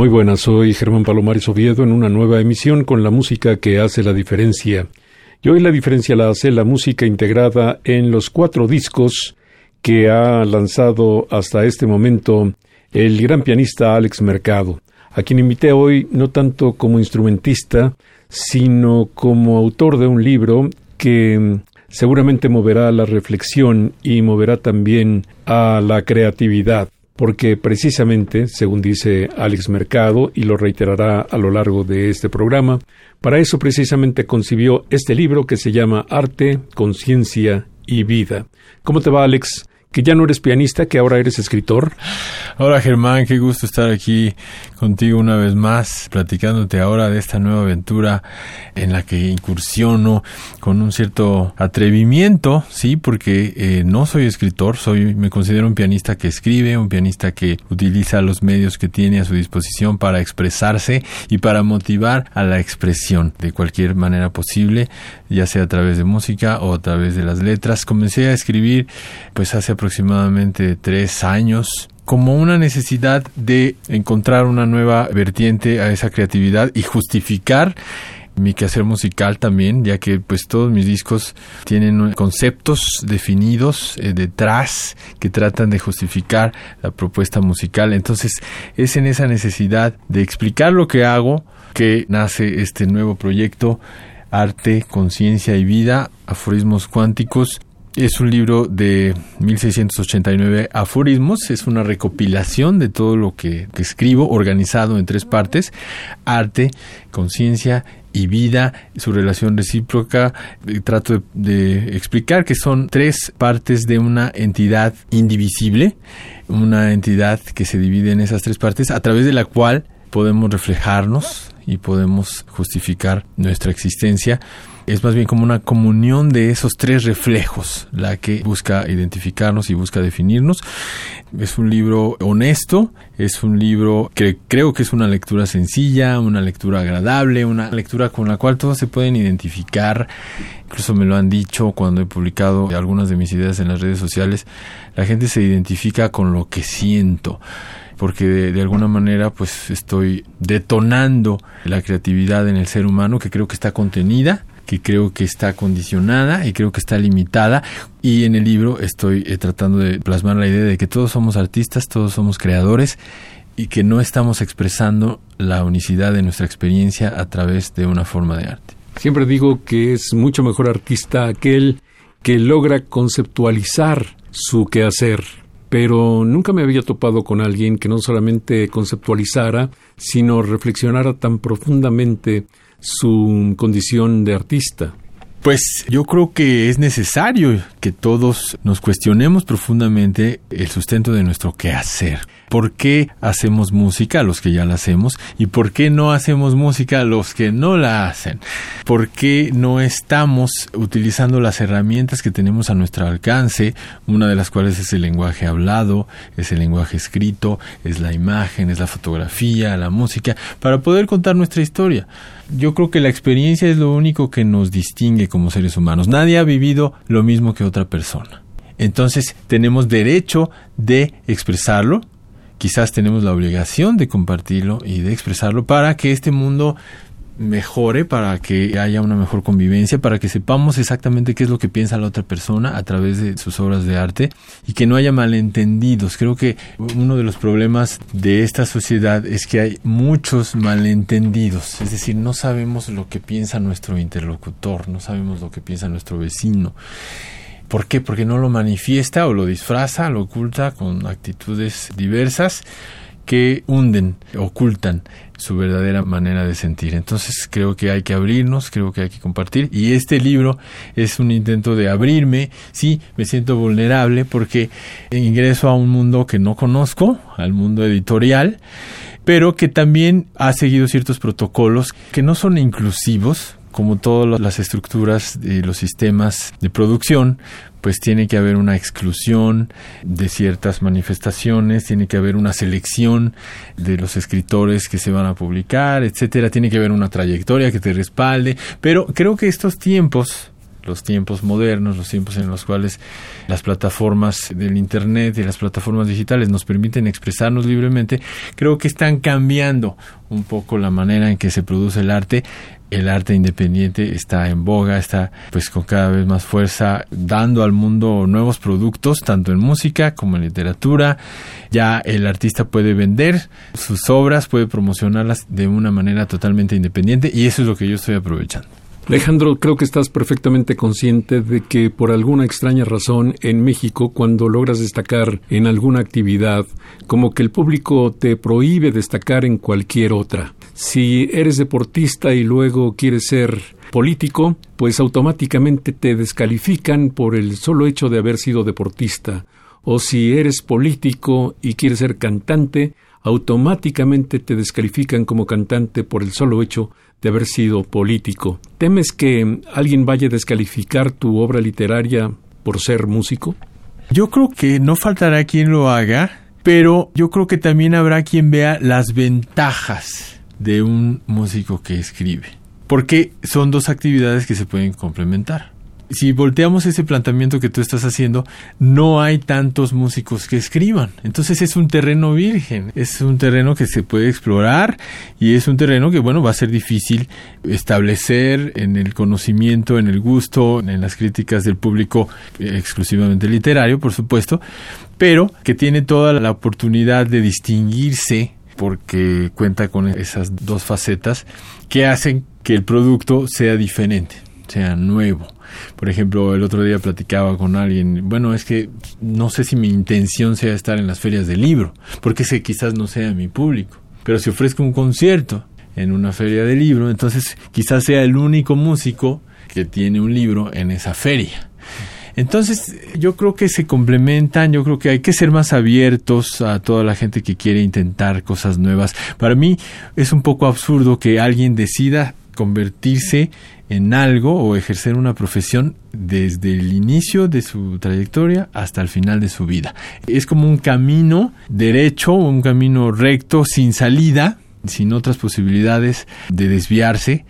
Muy buenas, soy Germán Palomares Oviedo en una nueva emisión con la música que hace la diferencia. Y hoy la diferencia la hace la música integrada en los cuatro discos que ha lanzado hasta este momento el gran pianista Alex Mercado, a quien invité hoy no tanto como instrumentista, sino como autor de un libro que seguramente moverá la reflexión y moverá también a la creatividad porque precisamente, según dice Alex Mercado, y lo reiterará a lo largo de este programa, para eso precisamente concibió este libro que se llama Arte, Conciencia y Vida. ¿Cómo te va, Alex? Que ya no eres pianista, que ahora eres escritor. Hola Germán, qué gusto estar aquí contigo una vez más, platicándote ahora de esta nueva aventura en la que incursiono con un cierto atrevimiento, sí, porque eh, no soy escritor, soy, me considero un pianista que escribe, un pianista que utiliza los medios que tiene a su disposición para expresarse y para motivar a la expresión de cualquier manera posible, ya sea a través de música o a través de las letras. Comencé a escribir, pues hace aproximadamente tres años como una necesidad de encontrar una nueva vertiente a esa creatividad y justificar mi quehacer musical también, ya que pues todos mis discos tienen conceptos definidos eh, detrás que tratan de justificar la propuesta musical. Entonces es en esa necesidad de explicar lo que hago que nace este nuevo proyecto Arte, Conciencia y Vida, Aforismos Cuánticos, es un libro de 1689 aforismos, es una recopilación de todo lo que, escribo, organizado en tres partes, arte, conciencia y vida, su relación recíproca. Eh, trato de, explicar que son tres partes de una entidad indivisible, una entidad que se divide en esas tres partes, a través de la cual podemos reflejarnos y podemos justificar nuestra existencia es más bien como una comunión de esos tres reflejos, la que busca identificarnos y busca definirnos. Es un libro honesto, es un libro que creo que es una lectura sencilla, una lectura agradable, una lectura con la cual todos se pueden identificar. Incluso me lo han dicho cuando he publicado algunas de mis ideas en las redes sociales. La gente se identifica con lo que siento porque de, alguna manera pues estoy detonando la creatividad en el ser humano que creo que está contenida que creo que está condicionada y creo que está limitada. Y en el libro estoy eh, tratando de plasmar la idea de que todos somos artistas, todos somos creadores y que no estamos expresando la unicidad de nuestra experiencia a través de una forma de arte. Siempre digo que es mucho mejor artista aquel que logra conceptualizar su quehacer, pero nunca me había topado con alguien que no solamente conceptualizara, sino reflexionara tan profundamente su condición de artista. Pues yo creo que es necesario que todos nos cuestionemos profundamente el sustento de nuestro quehacer. ¿Por qué hacemos música los que ya la hacemos? ¿Y por qué no hacemos música los que no la hacen? ¿Por qué no estamos utilizando las herramientas que tenemos a nuestro alcance? Una de las cuales es el lenguaje hablado, es el lenguaje escrito, es la imagen, es la fotografía, la música, para poder contar nuestra historia. Yo creo que la experiencia es lo único que nos distingue como seres humanos. Nadie ha vivido lo mismo que otra persona. Entonces tenemos derecho de expresarlo, quizás tenemos la obligación de compartirlo y de expresarlo para que este mundo mejore, para que haya una mejor convivencia, para que sepamos exactamente qué es lo que piensa la otra persona a través de sus obras de arte y que no haya malentendidos. Creo que uno de los problemas de esta sociedad es que hay muchos malentendidos, es decir, no sabemos lo que piensa nuestro interlocutor, no sabemos lo que piensa nuestro vecino. ¿Por qué? Porque no lo manifiesta o lo disfraza, lo oculta con actitudes diversas que hunden, ocultan su verdadera manera de sentir. Entonces creo que hay que abrirnos, creo que hay que compartir y este libro es un intento de abrirme, sí, me siento vulnerable porque ingreso a un mundo que no conozco, al mundo editorial, pero que también ha seguido ciertos protocolos que no son inclusivos, como todas las estructuras y los sistemas de producción, pues tiene que haber una exclusión de ciertas manifestaciones, tiene que haber una selección de los escritores que se van a publicar, etcétera, tiene que haber una trayectoria que te respalde, pero creo que estos tiempos los tiempos modernos, los tiempos en los cuales las plataformas del Internet y las plataformas digitales nos permiten expresarnos libremente, creo que están cambiando un poco la manera en que se produce el arte. El arte independiente está en boga, está pues con cada vez más fuerza dando al mundo nuevos productos, tanto en música como en literatura. Ya el artista puede vender sus obras, puede promocionarlas de una manera totalmente independiente y eso es lo que yo estoy aprovechando. Alejandro, creo que estás perfectamente consciente de que por alguna extraña razón en México, cuando logras destacar en alguna actividad, como que el público te prohíbe destacar en cualquier otra. Si eres deportista y luego quieres ser político, pues automáticamente te descalifican por el solo hecho de haber sido deportista. O si eres político y quieres ser cantante, automáticamente te descalifican como cantante por el solo hecho de haber sido político. ¿Temes que alguien vaya a descalificar tu obra literaria por ser músico? Yo creo que no faltará quien lo haga, pero yo creo que también habrá quien vea las ventajas de un músico que escribe, porque son dos actividades que se pueden complementar. Si volteamos ese planteamiento que tú estás haciendo, no hay tantos músicos que escriban. Entonces es un terreno virgen, es un terreno que se puede explorar y es un terreno que, bueno, va a ser difícil establecer en el conocimiento, en el gusto, en las críticas del público eh, exclusivamente literario, por supuesto, pero que tiene toda la oportunidad de distinguirse porque cuenta con esas dos facetas que hacen que el producto sea diferente, sea nuevo por ejemplo, el otro día platicaba con alguien, bueno, es que no sé si mi intención sea estar en las ferias del libro, porque ese quizás no sea mi público, pero si ofrezco un concierto en una feria de libro, entonces quizás sea el único músico que tiene un libro en esa feria. Entonces, yo creo que se complementan, yo creo que hay que ser más abiertos a toda la gente que quiere intentar cosas nuevas. Para mí es un poco absurdo que alguien decida convertirse en algo o ejercer una profesión desde el inicio de su trayectoria hasta el final de su vida. Es como un camino derecho, un camino recto, sin salida, sin otras posibilidades de desviarse.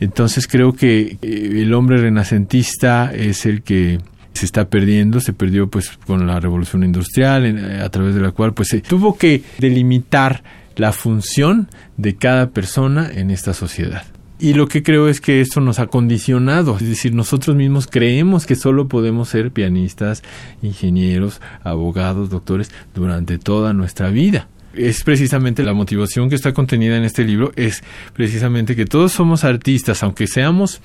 Entonces creo que eh, el hombre renacentista es el que se está perdiendo, se perdió pues con la revolución industrial, eh, a través de la cual pues se tuvo que delimitar la función de cada persona en esta sociedad. Y lo que creo es que esto nos ha condicionado, es decir, nosotros mismos creemos que solo podemos ser pianistas, ingenieros, abogados, doctores durante toda nuestra vida. Es precisamente la motivación que está contenida en este libro, es precisamente que todos somos artistas, aunque seamos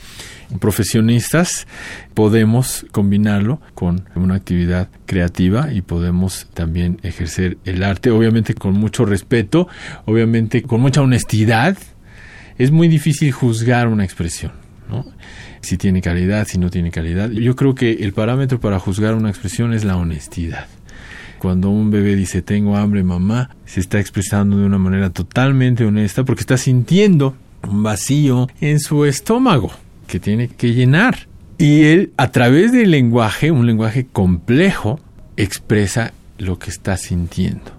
profesionistas, podemos combinarlo con una actividad creativa y podemos también ejercer el arte, obviamente con mucho respeto, obviamente con mucha honestidad, es muy difícil juzgar una expresión, ¿no? Si tiene calidad, si no tiene calidad. Yo creo que el parámetro para juzgar una expresión es la honestidad. Cuando un bebé dice tengo hambre mamá, se está expresando de una manera totalmente honesta porque está sintiendo un vacío en su estómago que tiene que llenar. Y él, a través del lenguaje, un lenguaje complejo, expresa lo que está sintiendo.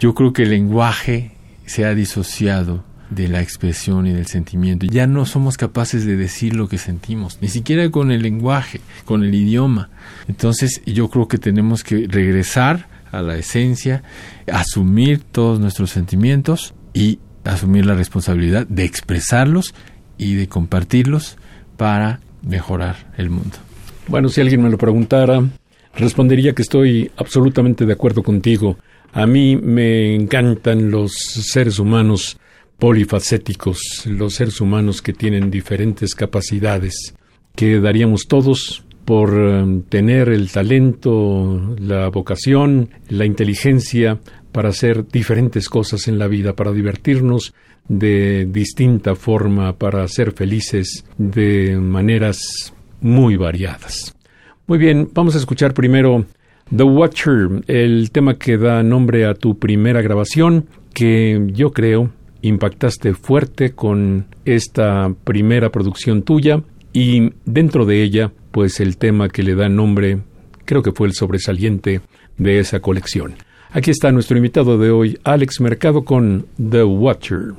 Yo creo que el lenguaje se ha disociado de la expresión y del sentimiento. Ya no somos capaces de decir lo que sentimos, ni siquiera con el lenguaje, con el idioma. Entonces yo creo que tenemos que regresar a la esencia, asumir todos nuestros sentimientos y asumir la responsabilidad de expresarlos y de compartirlos para mejorar el mundo. Bueno, si alguien me lo preguntara, respondería que estoy absolutamente de acuerdo contigo. A mí me encantan los seres humanos polifacéticos, los seres humanos que tienen diferentes capacidades, que daríamos todos por eh, tener el talento, la vocación, la inteligencia para hacer diferentes cosas en la vida, para divertirnos de distinta forma, para ser felices de maneras muy variadas. Muy bien, vamos a escuchar primero The Watcher, el tema que da nombre a tu primera grabación, que yo creo impactaste fuerte con esta primera producción tuya y dentro de ella, pues el tema que le da nombre, creo que fue el sobresaliente de esa colección. Aquí está nuestro invitado de hoy, Alex Mercado, con The Watcher.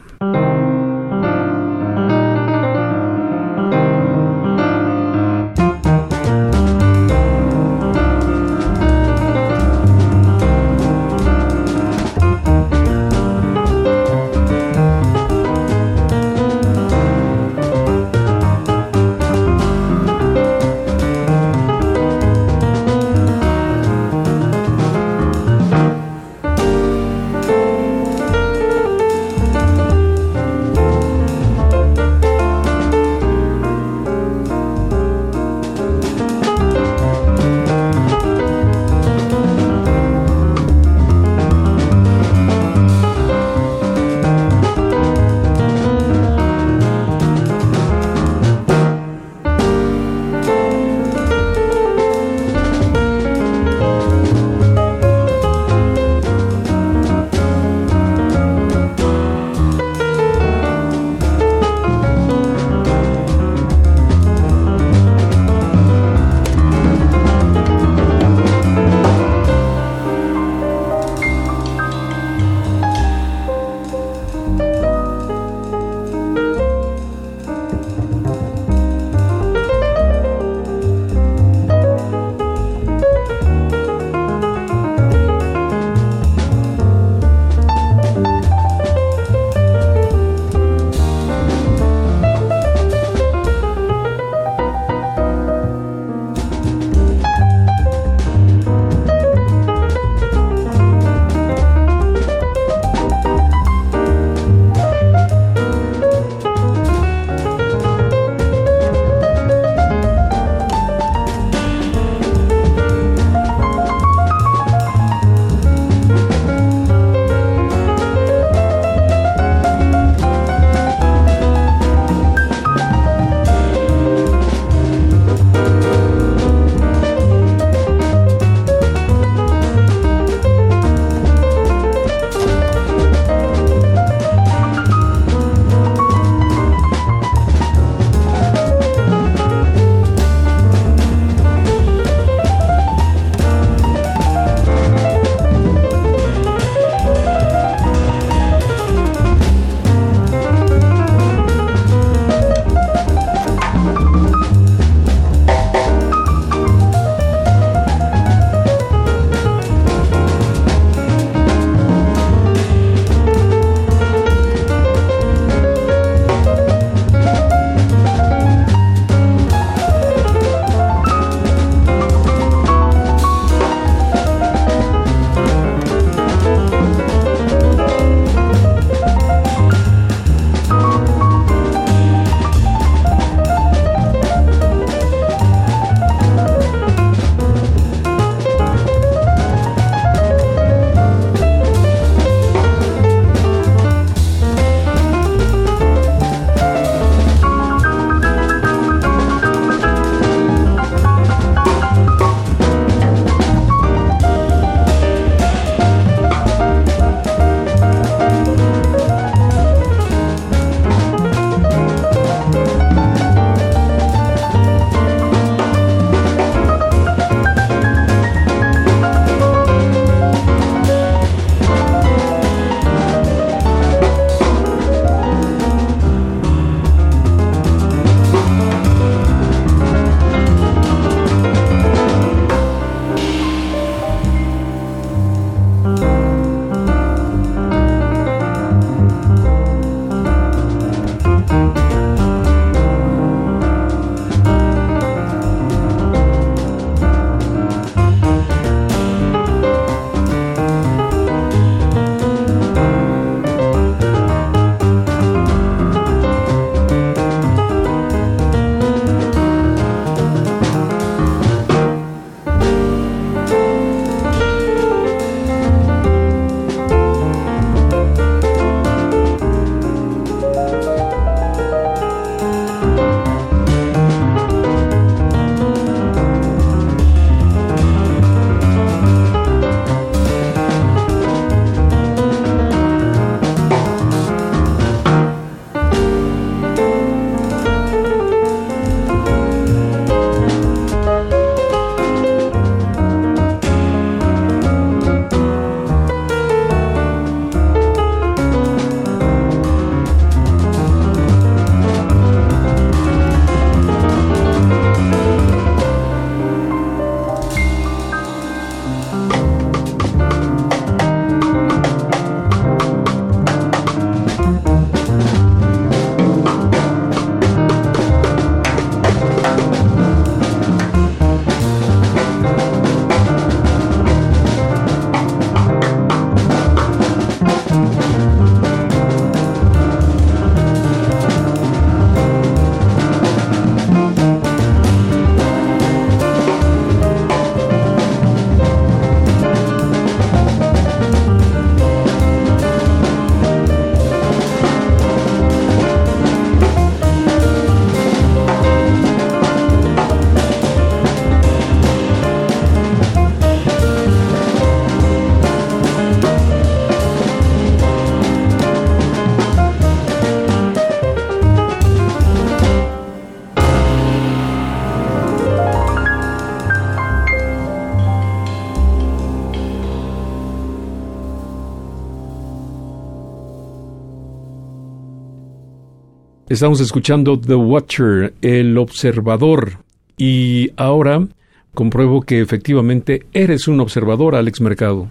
Estamos escuchando The Watcher, el observador. Y ahora compruebo que efectivamente eres un observador, Alex Mercado.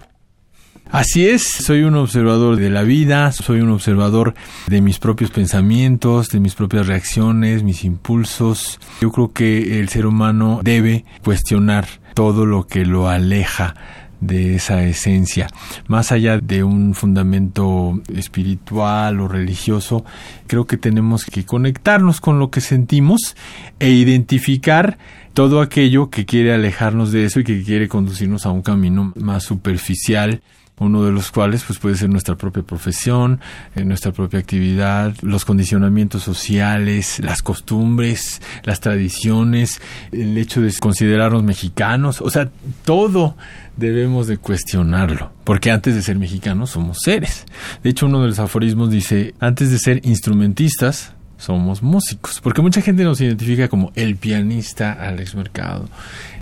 Así es, soy un observador de la vida, soy un observador de mis propios pensamientos, de mis propias reacciones, mis impulsos. Yo creo que el ser humano debe cuestionar todo lo que lo aleja de esa esencia. Más allá de un fundamento espiritual o religioso, creo que tenemos que conectarnos con lo que sentimos e identificar todo aquello que quiere alejarnos de eso y que quiere conducirnos a un camino más superficial uno de los cuales pues puede ser nuestra propia profesión, eh, nuestra propia actividad, los condicionamientos sociales, las costumbres, las tradiciones, el hecho de considerarnos mexicanos, o sea, todo debemos de cuestionarlo, porque antes de ser mexicanos somos seres. De hecho, uno de los aforismos dice, antes de ser instrumentistas, somos músicos, porque mucha gente nos identifica como el pianista Alex Mercado,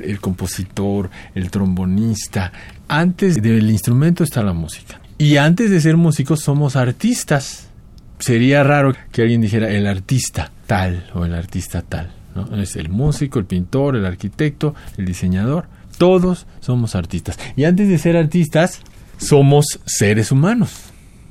el compositor, el trombonista. Antes del instrumento está la música. Y antes de ser músicos somos artistas. Sería raro que alguien dijera el artista tal o el artista tal. Es el músico, el pintor, el arquitecto, el diseñador. Todos somos artistas. Y antes de ser artistas, somos seres humanos.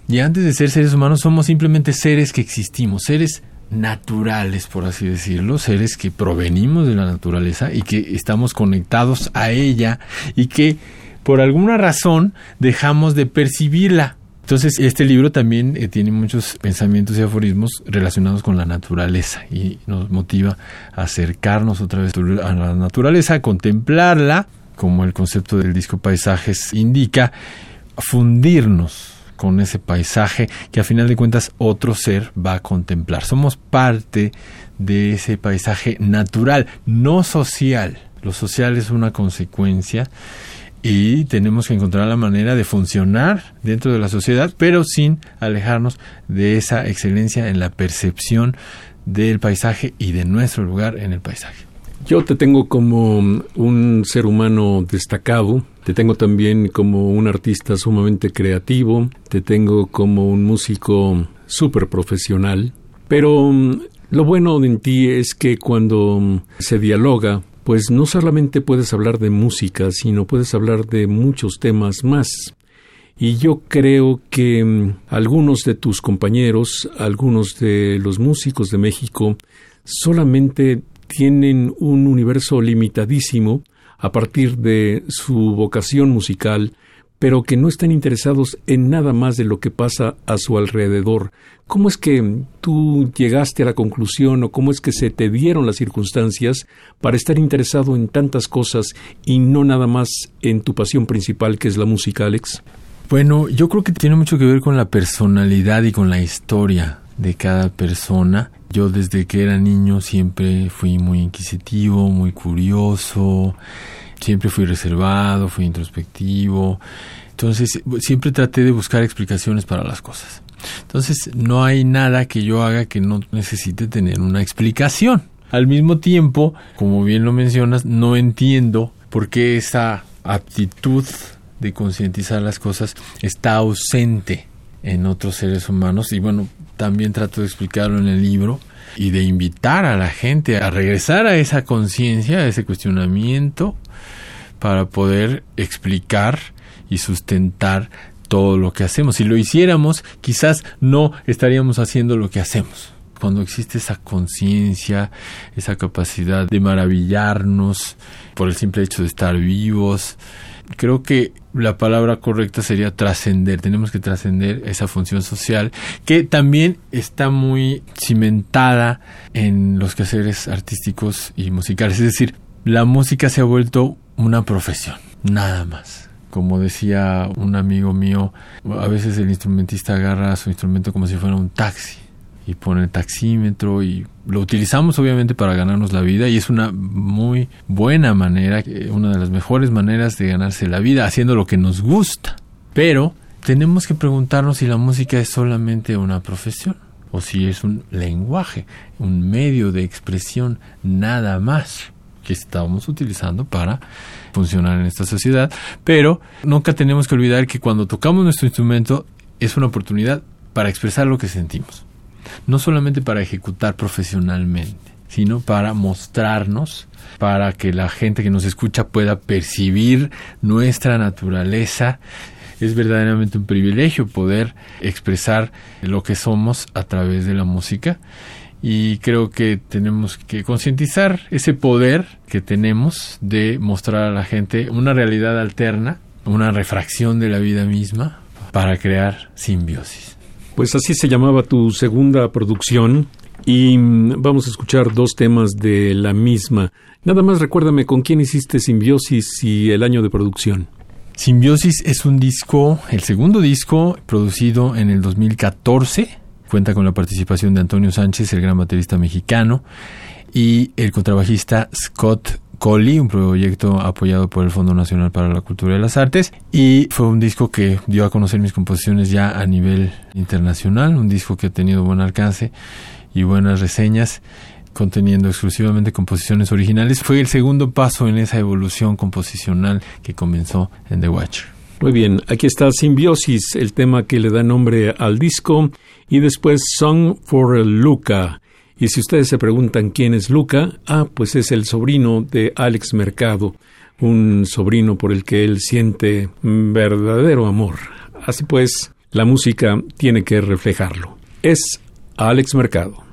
Y antes de ser seres humanos, somos simplemente seres que existimos, seres naturales, por así decirlo, seres que provenimos de la naturaleza y que estamos conectados a ella y que por alguna razón dejamos de percibirla. Entonces, este libro también eh, tiene muchos pensamientos y aforismos relacionados con la naturaleza y nos motiva a acercarnos otra vez a la naturaleza, a contemplarla, como el concepto del disco Paisajes indica, fundirnos con ese paisaje que a final de cuentas otro ser va a contemplar. Somos parte de ese paisaje natural, no social. Lo social es una consecuencia y tenemos que encontrar la manera de funcionar dentro de la sociedad, pero sin alejarnos de esa excelencia en la percepción del paisaje y de nuestro lugar en el paisaje. Yo te tengo como un ser humano destacado, te tengo también como un artista sumamente creativo, te tengo como un músico súper profesional, pero mm, lo bueno en ti es que cuando mm, se dialoga, pues no solamente puedes hablar de música, sino puedes hablar de muchos temas más. Y yo creo que mm, algunos de tus compañeros, algunos de los músicos de México, solamente tienen un universo limitadísimo a partir de su vocación musical, pero que no están interesados en nada más de lo que pasa a su alrededor. ¿Cómo es que tú llegaste a la conclusión o cómo es que se te dieron las circunstancias para estar interesado en tantas cosas y no nada más en tu pasión principal que es la música, Alex? Bueno, yo creo que tiene mucho que ver con la personalidad y con la historia de cada persona. Yo desde que era niño siempre fui muy inquisitivo, muy curioso, siempre fui reservado, fui introspectivo. Entonces siempre traté de buscar explicaciones para las cosas. Entonces no hay nada que yo haga que no necesite tener una explicación. Al mismo tiempo, como bien lo mencionas, no entiendo por qué esa aptitud de concientizar las cosas está ausente en otros seres humanos y bueno, también trato de explicarlo en el libro y de invitar a la gente a regresar a esa conciencia, a ese cuestionamiento, para poder explicar y sustentar todo lo que hacemos. Si lo hiciéramos, quizás no estaríamos haciendo lo que hacemos. Cuando existe esa conciencia, esa capacidad de maravillarnos por el simple hecho de estar vivos, creo que la palabra correcta sería trascender. Tenemos que trascender esa función social que también está muy cimentada en los quehaceres artísticos y musicales. Es decir, la música se ha vuelto una profesión, nada más. Como decía un amigo mío, a veces el instrumentista agarra su instrumento como si fuera un taxi y pone el taxímetro y lo utilizamos obviamente para ganarnos la vida y es una muy buena manera, una de las mejores maneras de ganarse la vida haciendo lo que nos gusta. Pero tenemos que preguntarnos si la música es solamente una profesión o si es un lenguaje, un medio de expresión nada más que estamos utilizando para funcionar en esta sociedad, pero nunca tenemos que olvidar que cuando tocamos nuestro instrumento es una oportunidad para expresar lo que sentimos no solamente para ejecutar profesionalmente, sino para mostrarnos, para que la gente que nos escucha pueda percibir nuestra naturaleza. Es verdaderamente un privilegio poder expresar lo que somos a través de la música y creo que tenemos que concientizar ese poder que tenemos de mostrar a la gente una realidad alterna, una refracción de la vida misma para crear simbiosis. Pues así se llamaba tu segunda producción y vamos a escuchar dos temas de la misma. Nada más recuérdame con quién hiciste Simbiosis y el año de producción. Simbiosis es un disco, el segundo disco producido en el 2014 Cuenta con la participación de Antonio Sánchez, el gran baterista mexicano, y el contrabajista Scott Colley, un proyecto apoyado por el Fondo Nacional para la Cultura y las Artes. Y fue un disco que dio a conocer mis composiciones ya a nivel internacional, un disco que ha tenido buen alcance y buenas reseñas conteniendo exclusivamente composiciones originales, fue el segundo paso en esa evolución composicional que comenzó en The Watcher. Muy bien, aquí está Simbiosis, el tema que le da nombre al disco, y después Song for Luca. Y si ustedes se preguntan quién es Luca, ah, pues es el sobrino de Alex Mercado, un sobrino por el que él siente verdadero amor. Así pues, la música tiene que reflejarlo. Es Alex Mercado.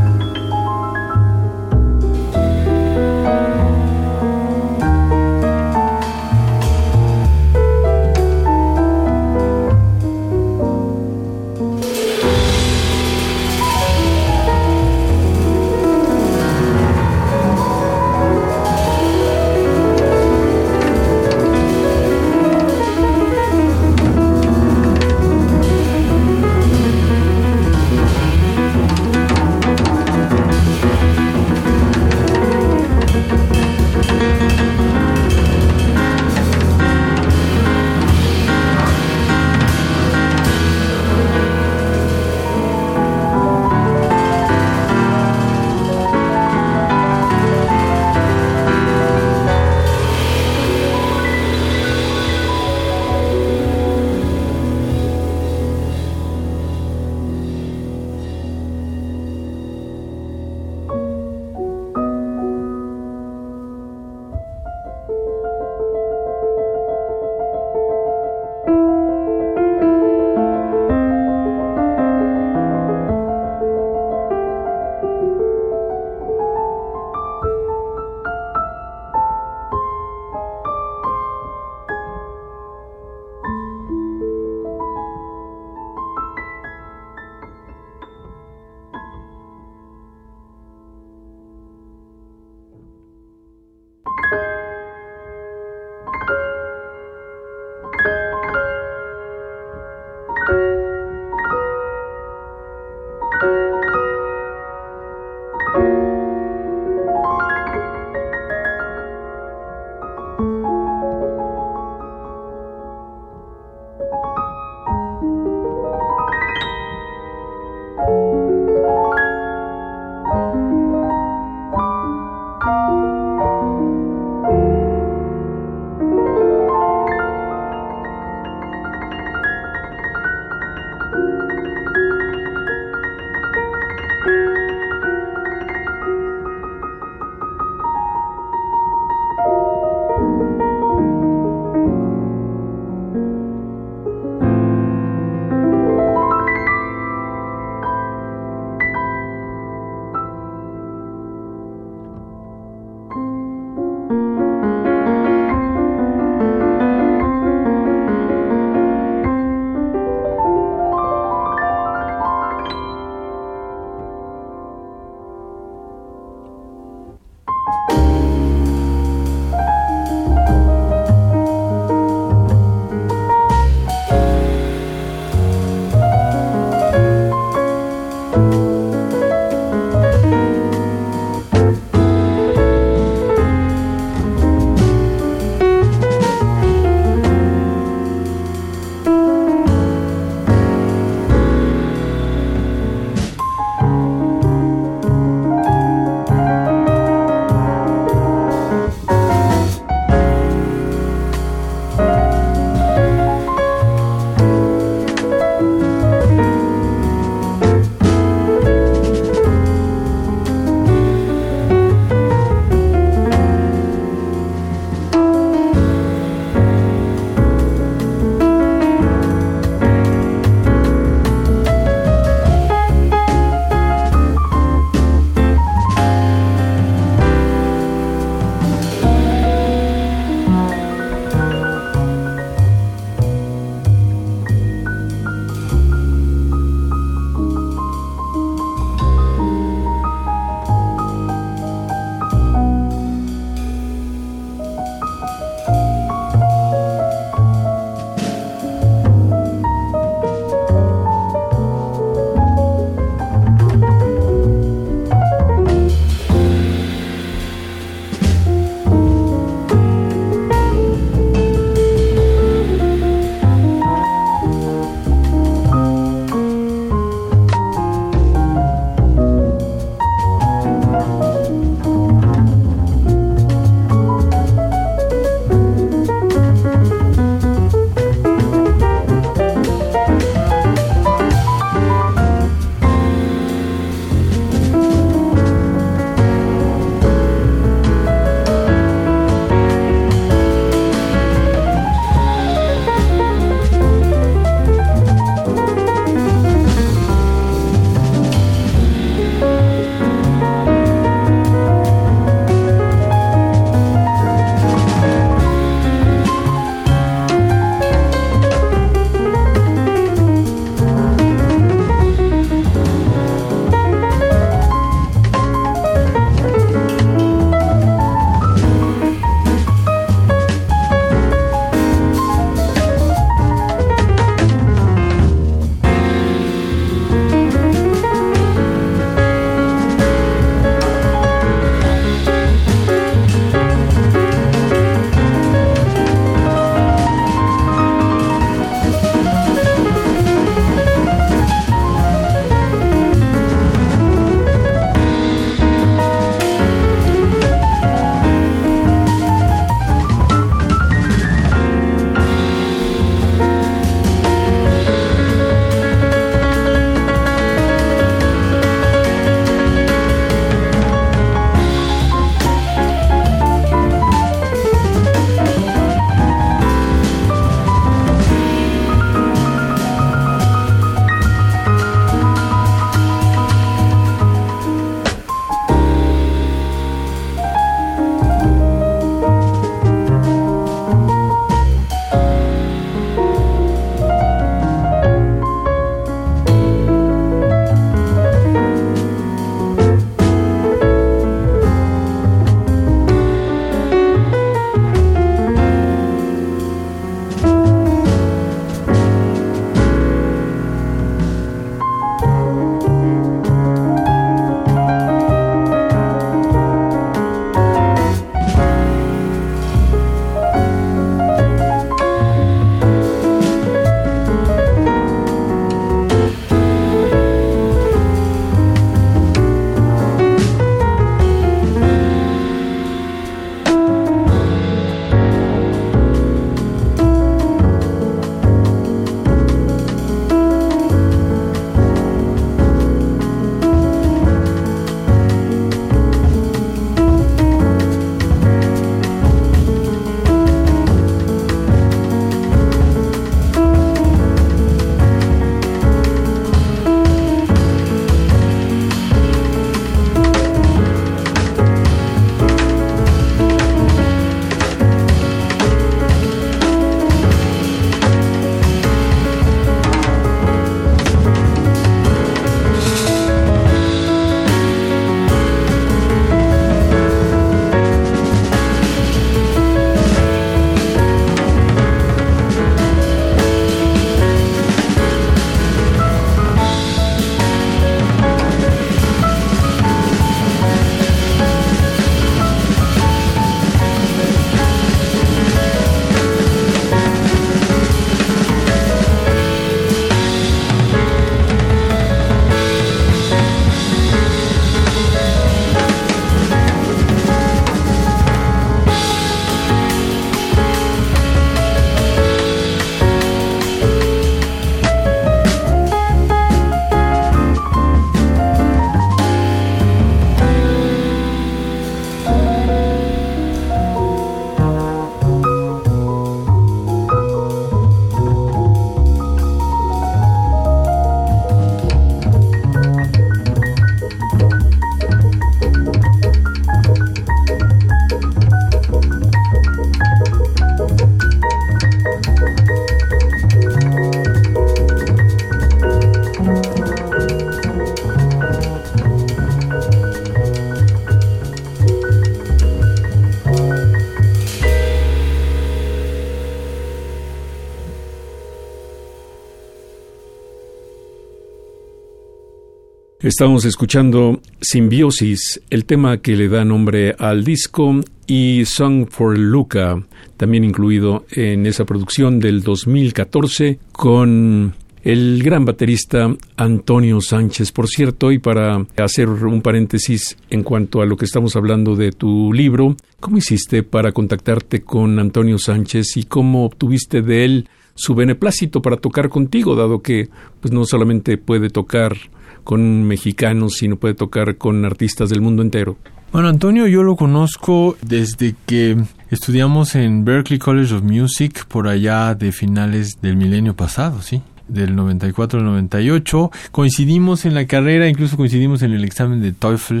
Estamos escuchando Simbiosis, el tema que le da nombre al disco, y Song for Luca, también incluido en esa producción del 2014 con el gran baterista Antonio Sánchez. Por cierto, y para hacer un paréntesis en cuanto a lo que estamos hablando de tu libro, ¿cómo hiciste para contactarte con Antonio Sánchez y cómo obtuviste de él su beneplácito para tocar contigo, dado que pues no solamente puede tocar con mexicanos, sino puede tocar con artistas del mundo entero? Bueno, Antonio yo lo conozco desde que estudiamos en Berklee College of Music por allá de finales del milenio pasado, ¿sí? del 94 al 98. Coincidimos en la carrera, incluso coincidimos en el examen de TOEFL,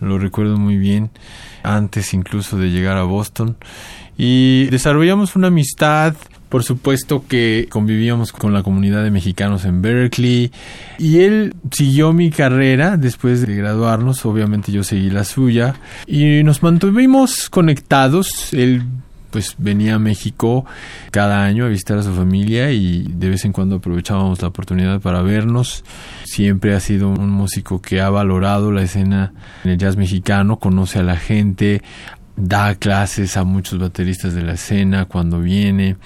lo recuerdo muy bien, antes incluso de llegar a Boston. Y desarrollamos una amistad por supuesto que convivíamos con la comunidad de mexicanos en Berkeley y él siguió mi carrera después de graduarnos, obviamente yo seguí la suya y nos mantuvimos conectados. Él pues venía a México cada año a visitar a su familia y de vez en cuando aprovechábamos la oportunidad para vernos. Siempre ha sido un músico que ha valorado la escena en el jazz mexicano, conoce a la gente, da clases a muchos bateristas de la escena cuando viene.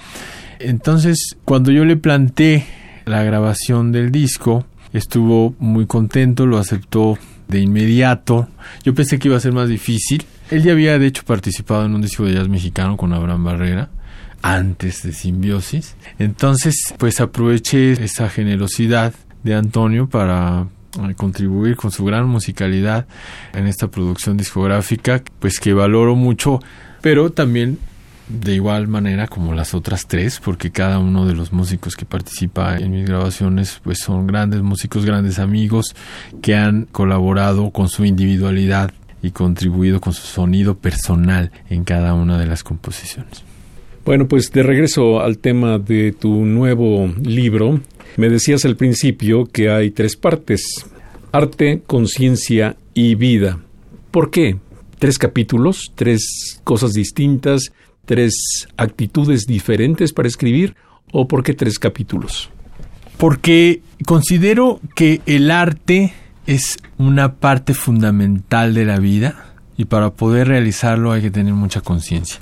Entonces, cuando yo le planté la grabación del disco, estuvo muy contento, lo aceptó de inmediato. Yo pensé que iba a ser más difícil. Él ya había de hecho participado en un disco de jazz mexicano con Abraham Barrera antes de Simbiosis. Entonces, pues aproveché esa generosidad de Antonio para eh, contribuir con su gran musicalidad en esta producción discográfica, pues que valoro mucho, pero también de igual manera como las otras tres, porque cada uno de los músicos que participa en mis grabaciones pues son grandes músicos, grandes amigos que han colaborado con su individualidad y contribuido con su sonido personal en cada una de las composiciones. Bueno, pues de regreso al tema de tu nuevo libro, me decías al principio que hay tres partes, arte, conciencia y vida. ¿Por qué? Tres capítulos, tres cosas distintas, tres actitudes diferentes para escribir o por qué tres capítulos? Porque considero que el arte es una parte fundamental de la vida y para poder realizarlo hay que tener mucha conciencia.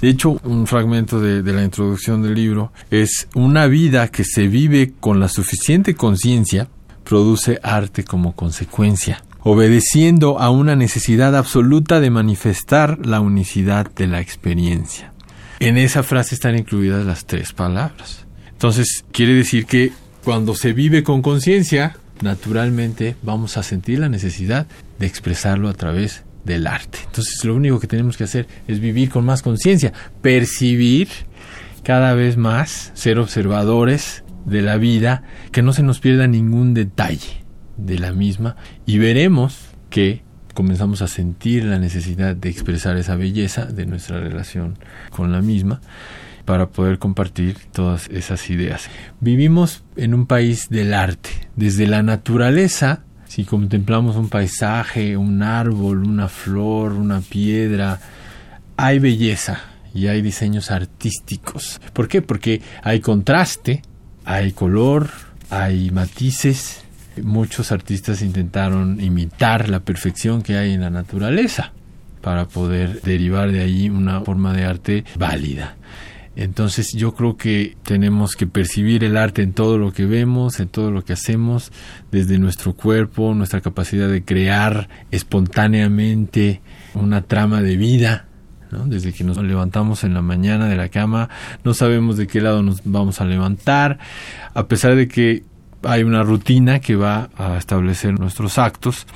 De hecho, un fragmento de, de, la introducción del libro es una vida que se vive con la suficiente conciencia produce arte como consecuencia obedeciendo a una necesidad absoluta de manifestar la unicidad de la experiencia. En esa frase están incluidas las tres palabras. Entonces, quiere decir que cuando se vive con conciencia, naturalmente vamos a sentir la necesidad de expresarlo a través del arte. Entonces, lo único que tenemos que hacer es vivir con más conciencia, percibir cada vez más, ser observadores de la vida, que no se nos pierda ningún detalle de la misma y veremos que comenzamos a sentir la necesidad de expresar esa belleza de nuestra relación con la misma para poder compartir todas esas ideas. Vivimos en un país del arte, desde la naturaleza, si contemplamos un paisaje, un árbol, una flor, una piedra, hay belleza y hay diseños artísticos. ¿Por qué? Porque hay contraste, hay color, hay matices, muchos artistas intentaron imitar la perfección que hay en la naturaleza para poder derivar de ahí una forma de arte válida. Entonces yo creo que tenemos que percibir el arte en todo lo que vemos, en todo lo que hacemos, desde nuestro cuerpo, nuestra capacidad de crear espontáneamente una trama de vida. Desde que nos levantamos en la mañana de la cama, no sabemos de qué lado nos vamos a levantar, a pesar de que hay una rutina que va a establecer nuestros actos,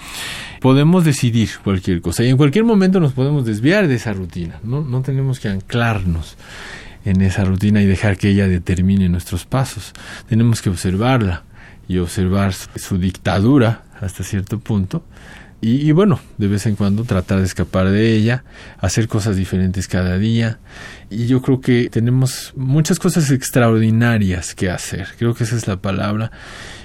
podemos decidir cualquier cosa y en cualquier momento nos podemos desviar de esa rutina. No, no tenemos que anclarnos en esa rutina y dejar que ella determine nuestros pasos. Tenemos que observarla y observar su dictadura hasta cierto punto y, bueno, de vez en cuando tratar de escapar de ella, hacer cosas diferentes cada día. Y yo creo que tenemos muchas cosas extraordinarias que hacer. Creo que esa es la palabra.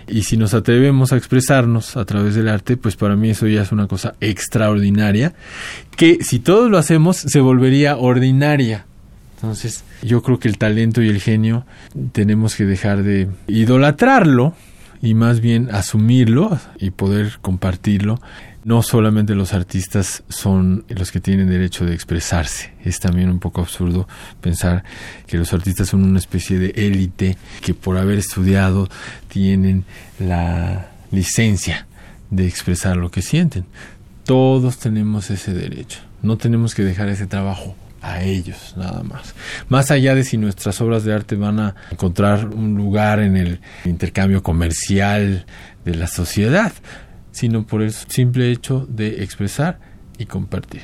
Y si nos atrevemos a expresarnos a través del arte, pues para mí eso ya es una cosa extraordinaria, que si todos lo hacemos se volvería ordinaria. Entonces, yo creo que el talento y el genio tenemos que dejar de idolatrarlo y más bien asumirlo y poder compartirlo. No solamente los artistas son los que tienen derecho de expresarse, es también un poco absurdo pensar que los artistas son una especie de élite que por haber estudiado tienen la licencia de expresar lo que sienten. Todos tenemos ese derecho, no tenemos que dejar ese trabajo a ellos, nada más. Más allá de si nuestras obras de arte van a encontrar un lugar en el intercambio comercial de la sociedad, sino por el simple hecho de expresar y compartir.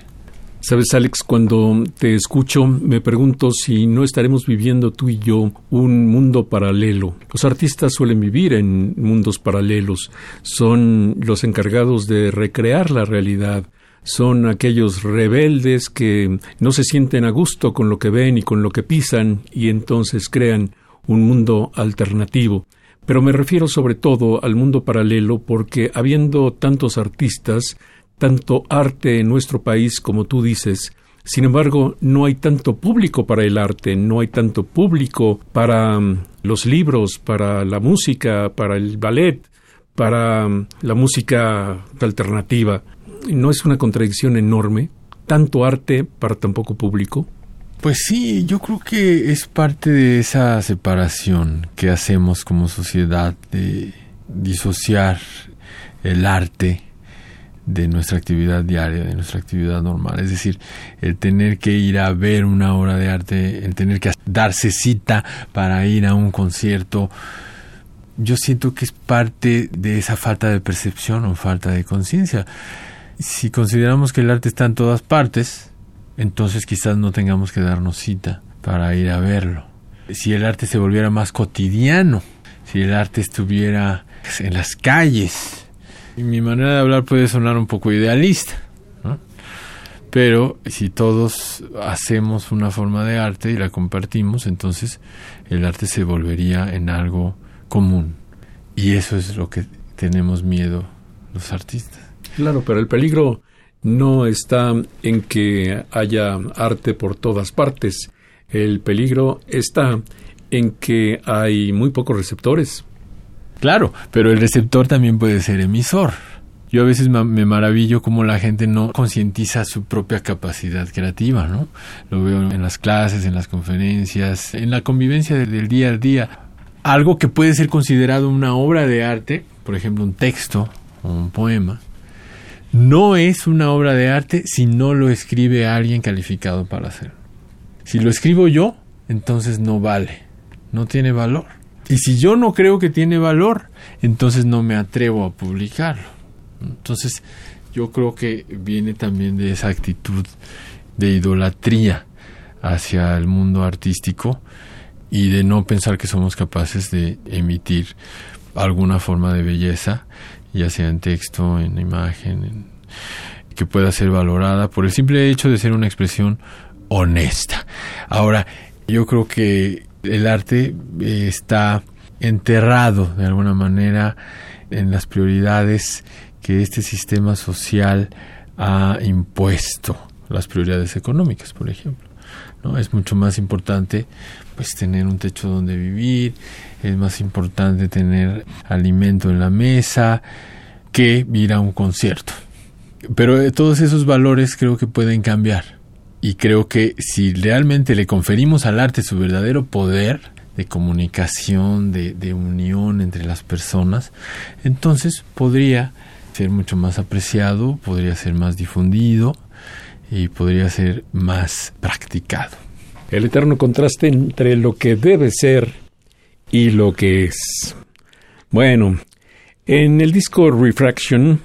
Sabes, Alex, cuando te escucho me pregunto si no estaremos viviendo tú y yo un mundo paralelo. Los artistas suelen vivir en mundos paralelos, son los encargados de recrear la realidad, son aquellos rebeldes que no se sienten a gusto con lo que ven y con lo que pisan y entonces crean un mundo alternativo. Pero me refiero sobre todo al mundo paralelo porque habiendo tantos artistas, tanto arte en nuestro país como tú dices, sin embargo, no hay tanto público para el arte, no hay tanto público para mm, los libros, para la música, para el ballet, para mm, la música alternativa. ¿No es una contradicción enorme? ¿Tanto arte para tan poco público? Pues sí, yo creo que es parte de esa separación que hacemos como sociedad de disociar el arte de nuestra actividad diaria, de nuestra actividad normal. Es decir, el tener que ir a ver una obra de arte, el tener que darse cita para ir a un concierto, yo siento que es parte de esa falta de percepción o falta de conciencia si consideramos que el arte está en todas partes, entonces quizás no tengamos que darnos cita para ir a verlo. Si el arte se volviera más cotidiano, si el arte estuviera en las calles, mi manera de hablar puede sonar un poco idealista, pero si todos hacemos una forma de arte y la compartimos, entonces el arte se volvería en algo común. Y eso es lo que tenemos miedo los artistas. Claro, pero el peligro no está en que haya arte por todas partes. El peligro está en que hay muy pocos receptores. Claro, pero el receptor también puede ser emisor. Yo a veces me maravillo cómo la gente no concientiza su propia capacidad creativa, ¿no? Lo veo en las clases, en las conferencias, en la convivencia del día a día. Algo que puede ser considerado una obra de arte, por ejemplo, un texto o un poema, no es una obra de arte si no lo escribe alguien calificado para hacerlo. Si lo escribo yo, entonces no vale, no tiene valor. Y si yo no creo que tiene valor, entonces no me atrevo a publicarlo. Entonces yo creo que viene también de esa actitud de idolatría hacia el mundo artístico y de no pensar que somos capaces de emitir alguna forma de belleza ya sea en texto, en imagen, que pueda ser valorada por el simple hecho de ser una expresión honesta. Ahora, yo creo que el arte eh, está enterrado de alguna manera en las prioridades que este sistema social ha impuesto, las prioridades económicas, por ejemplo. ¿No? Es mucho más importante pues tener un techo donde vivir, es más importante tener alimento en la mesa que ir a un concierto. Pero eh, todos esos valores creo que pueden cambiar. Y creo que si realmente le conferimos al arte su verdadero poder de comunicación, de, de unión entre las personas, entonces podría ser mucho más apreciado, podría ser más difundido y podría ser más practicado. El eterno contraste entre lo que debe ser y lo que es. Bueno, en el disco Refraction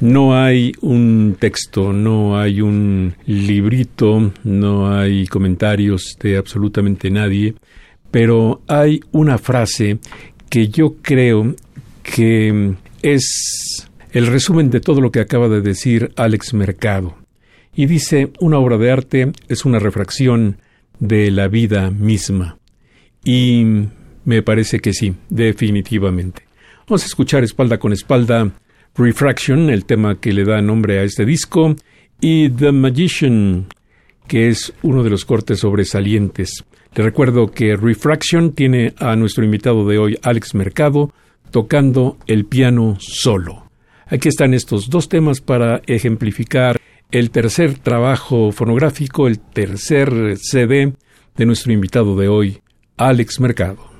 no hay un texto, no hay un librito, no hay comentarios de absolutamente nadie, pero hay una frase que yo creo que es el resumen de todo lo que acaba de decir Alex Mercado. Y dice, una obra de arte es una refracción de la vida misma. Y me parece que sí, definitivamente. Vamos a escuchar espalda con espalda Refraction, el tema que le da nombre a este disco, y The Magician, que es uno de los cortes sobresalientes. Le recuerdo que Refraction tiene a nuestro invitado de hoy, Alex Mercado, tocando el piano solo. Aquí están estos dos temas para ejemplificar el tercer trabajo fonográfico, el tercer CD de nuestro invitado de hoy, Alex Mercado.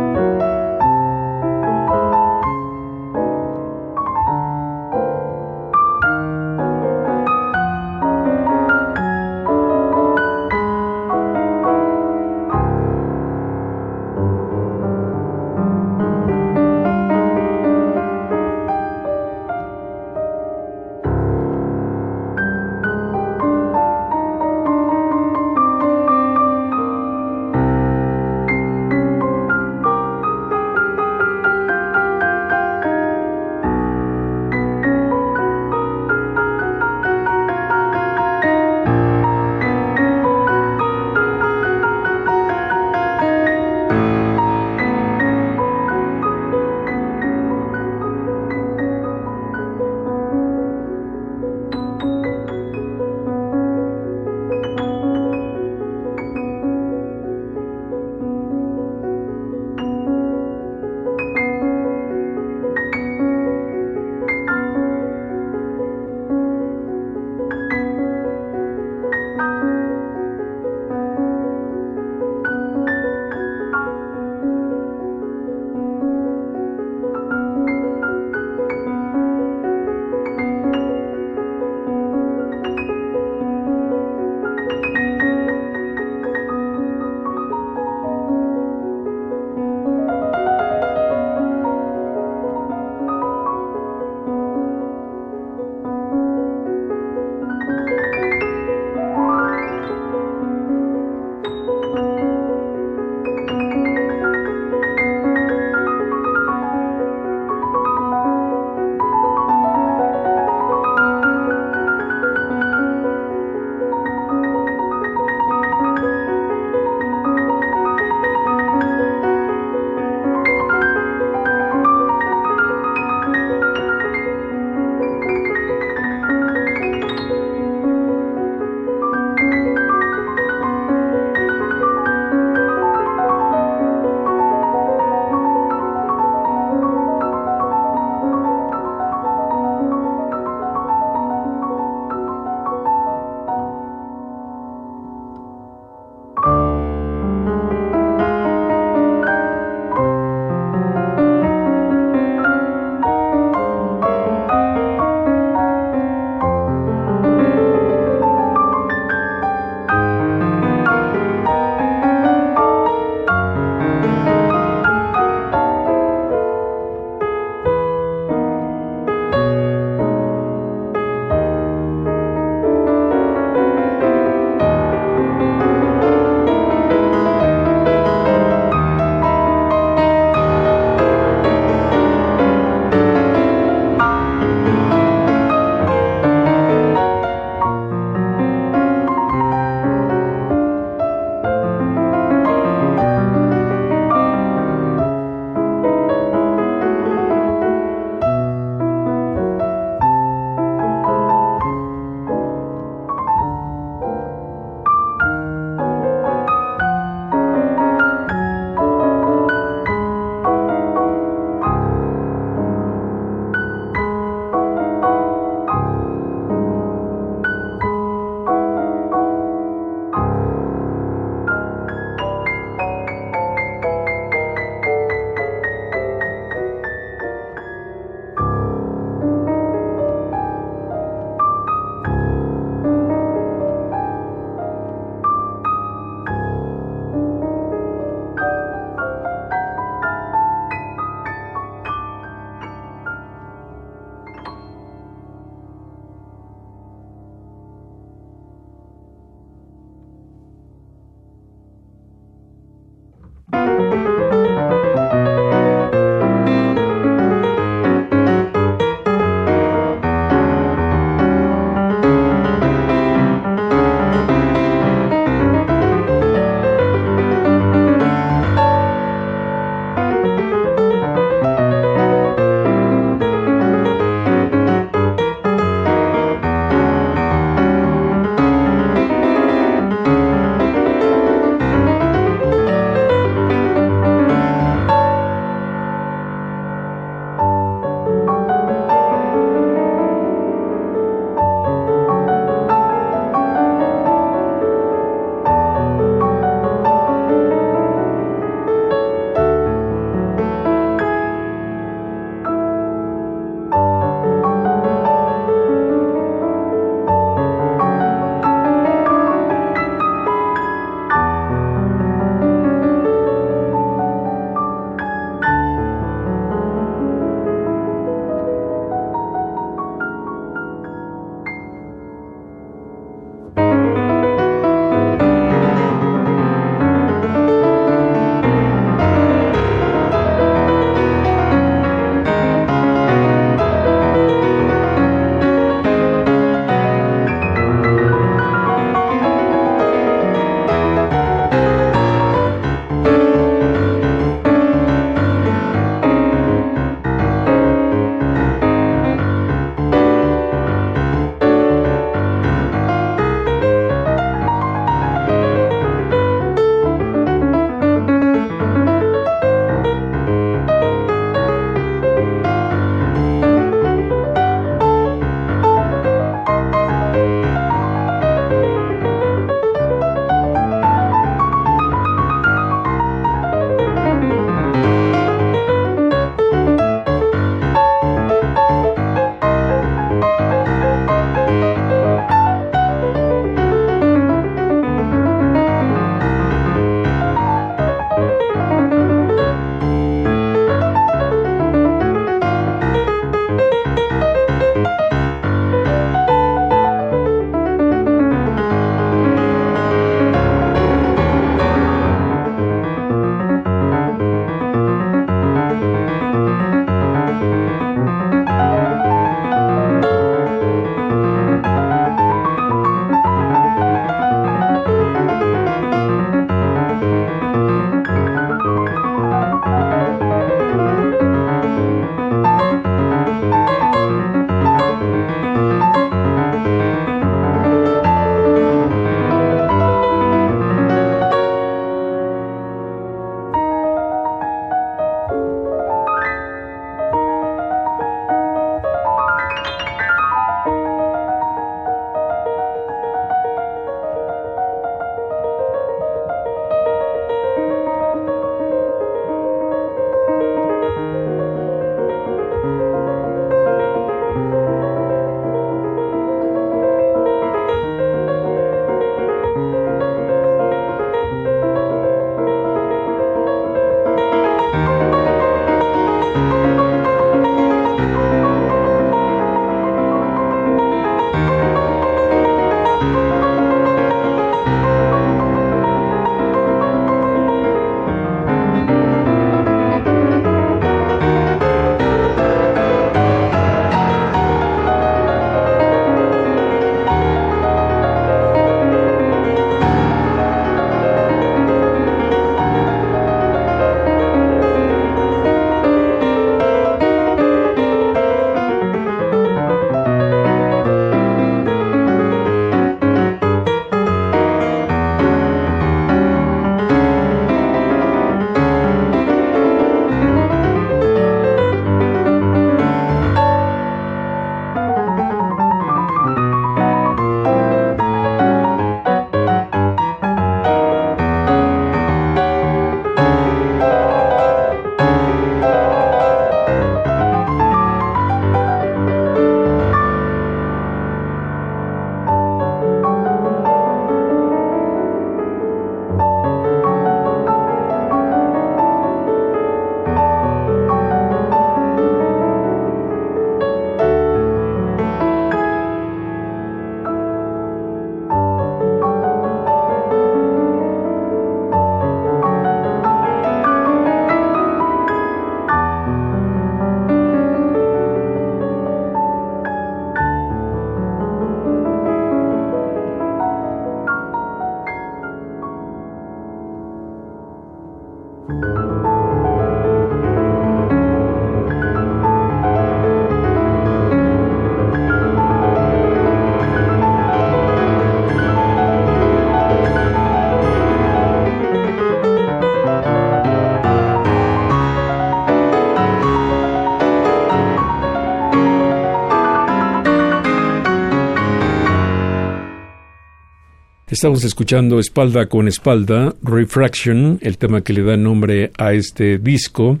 Estamos escuchando espalda con espalda, Refraction, el tema que le da nombre a este disco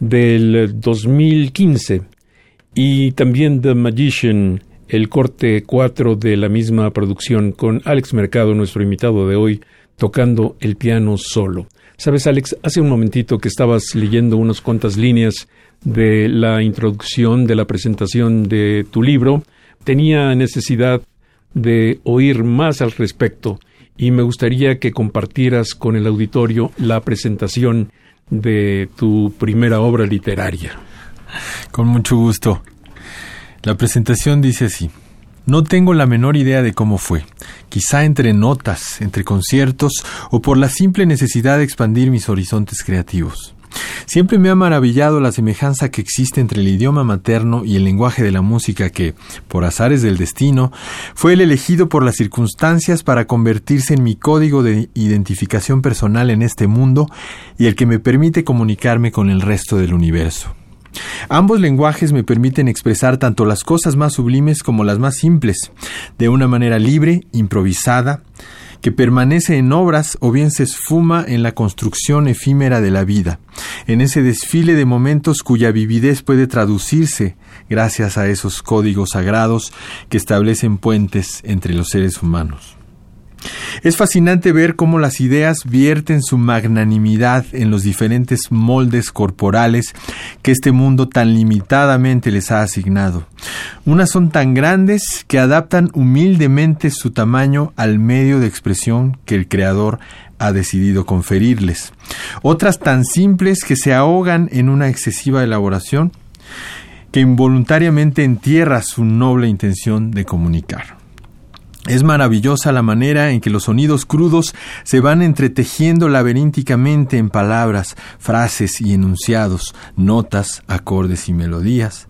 del 2015, y también The Magician, el corte 4 de la misma producción, con Alex Mercado, nuestro invitado de hoy, tocando el piano solo. Sabes, Alex, hace un momentito que estabas leyendo unas cuantas líneas de la introducción de la presentación de tu libro, tenía necesidad de oír más al respecto y me gustaría que compartieras con el auditorio la presentación de tu primera obra literaria. Con mucho gusto. La presentación dice así. No tengo la menor idea de cómo fue, quizá entre notas, entre conciertos o por la simple necesidad de expandir mis horizontes creativos. Siempre me ha maravillado la semejanza que existe entre el idioma materno y el lenguaje de la música que, por azares del destino, fue el elegido por las circunstancias para convertirse en mi código de identificación personal en este mundo y el que me permite comunicarme con el resto del universo. Ambos lenguajes me permiten expresar tanto las cosas más sublimes como las más simples, de una manera libre, improvisada, que permanece en obras o bien se esfuma en la construcción efímera de la vida, en ese desfile de momentos cuya vividez puede traducirse gracias a esos códigos sagrados que establecen puentes entre los seres humanos. Es fascinante ver cómo las ideas vierten su magnanimidad en los diferentes moldes corporales que este mundo tan limitadamente les ha asignado. Unas son tan grandes que adaptan humildemente su tamaño al medio de expresión que el Creador ha decidido conferirles. Otras tan simples que se ahogan en una excesiva elaboración que involuntariamente entierra su noble intención de comunicar. Es maravillosa la manera en que los sonidos crudos se van entretejiendo laberínticamente en palabras, frases y enunciados, notas, acordes y melodías,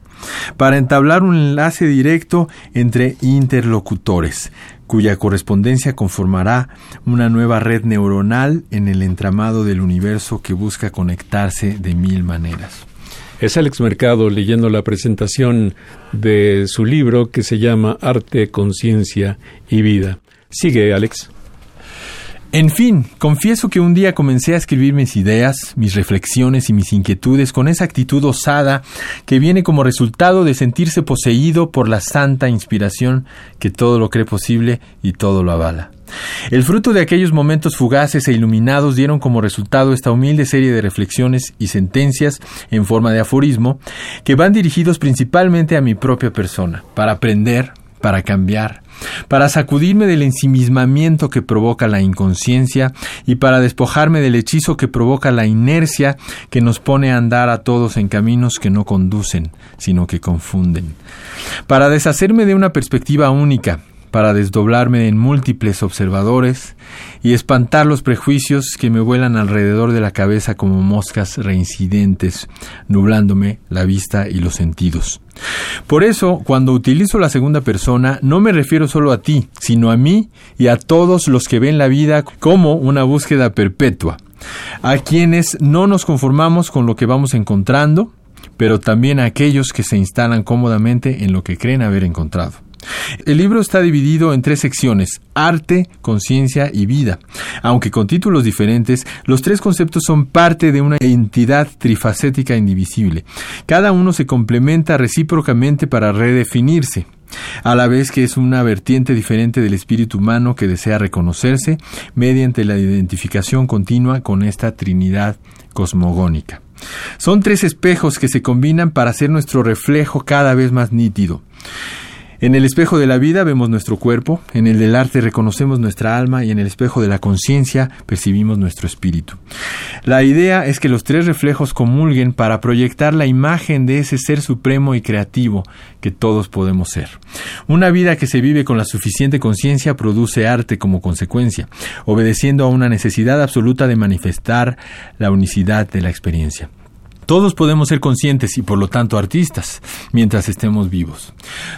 para entablar un enlace directo entre interlocutores, cuya correspondencia conformará una nueva red neuronal en el entramado del universo que busca conectarse de mil maneras. Es Alex Mercado leyendo la presentación de su libro que se llama Arte, Conciencia y Vida. Sigue, Alex. En fin, confieso que un día comencé a escribir mis ideas, mis reflexiones y mis inquietudes con esa actitud osada que viene como resultado de sentirse poseído por la santa inspiración que todo lo cree posible y todo lo avala. El fruto de aquellos momentos fugaces e iluminados dieron como resultado esta humilde serie de reflexiones y sentencias en forma de aforismo que van dirigidos principalmente a mi propia persona, para aprender, para cambiar, para sacudirme del ensimismamiento que provoca la inconsciencia y para despojarme del hechizo que provoca la inercia que nos pone a andar a todos en caminos que no conducen, sino que confunden. Para deshacerme de una perspectiva única, para desdoblarme en múltiples observadores y espantar los prejuicios que me vuelan alrededor de la cabeza como moscas reincidentes, nublándome la vista y los sentidos. Por eso, cuando utilizo la segunda persona, no me refiero solo a ti, sino a mí y a todos los que ven la vida como una búsqueda perpetua, a quienes no nos conformamos con lo que vamos encontrando, pero también a aquellos que se instalan cómodamente en lo que creen haber encontrado. El libro está dividido en tres secciones, arte, conciencia y vida. Aunque con títulos diferentes, los tres conceptos son parte de una entidad trifacética indivisible. Cada uno se complementa recíprocamente para redefinirse a la vez que es una vertiente diferente del espíritu humano que desea reconocerse mediante la identificación continua con esta Trinidad cosmogónica. Son tres espejos que se combinan para hacer nuestro reflejo cada vez más nítido. En el espejo de la vida vemos nuestro cuerpo, en el del arte reconocemos nuestra alma y en el espejo de la conciencia percibimos nuestro espíritu. La idea es que los tres reflejos comulguen para proyectar la imagen de ese ser supremo y creativo que todos podemos ser. Una vida que se vive con la suficiente conciencia produce arte como consecuencia, obedeciendo a una necesidad absoluta de manifestar la unicidad de la experiencia. Todos podemos ser conscientes y por lo tanto artistas mientras estemos vivos.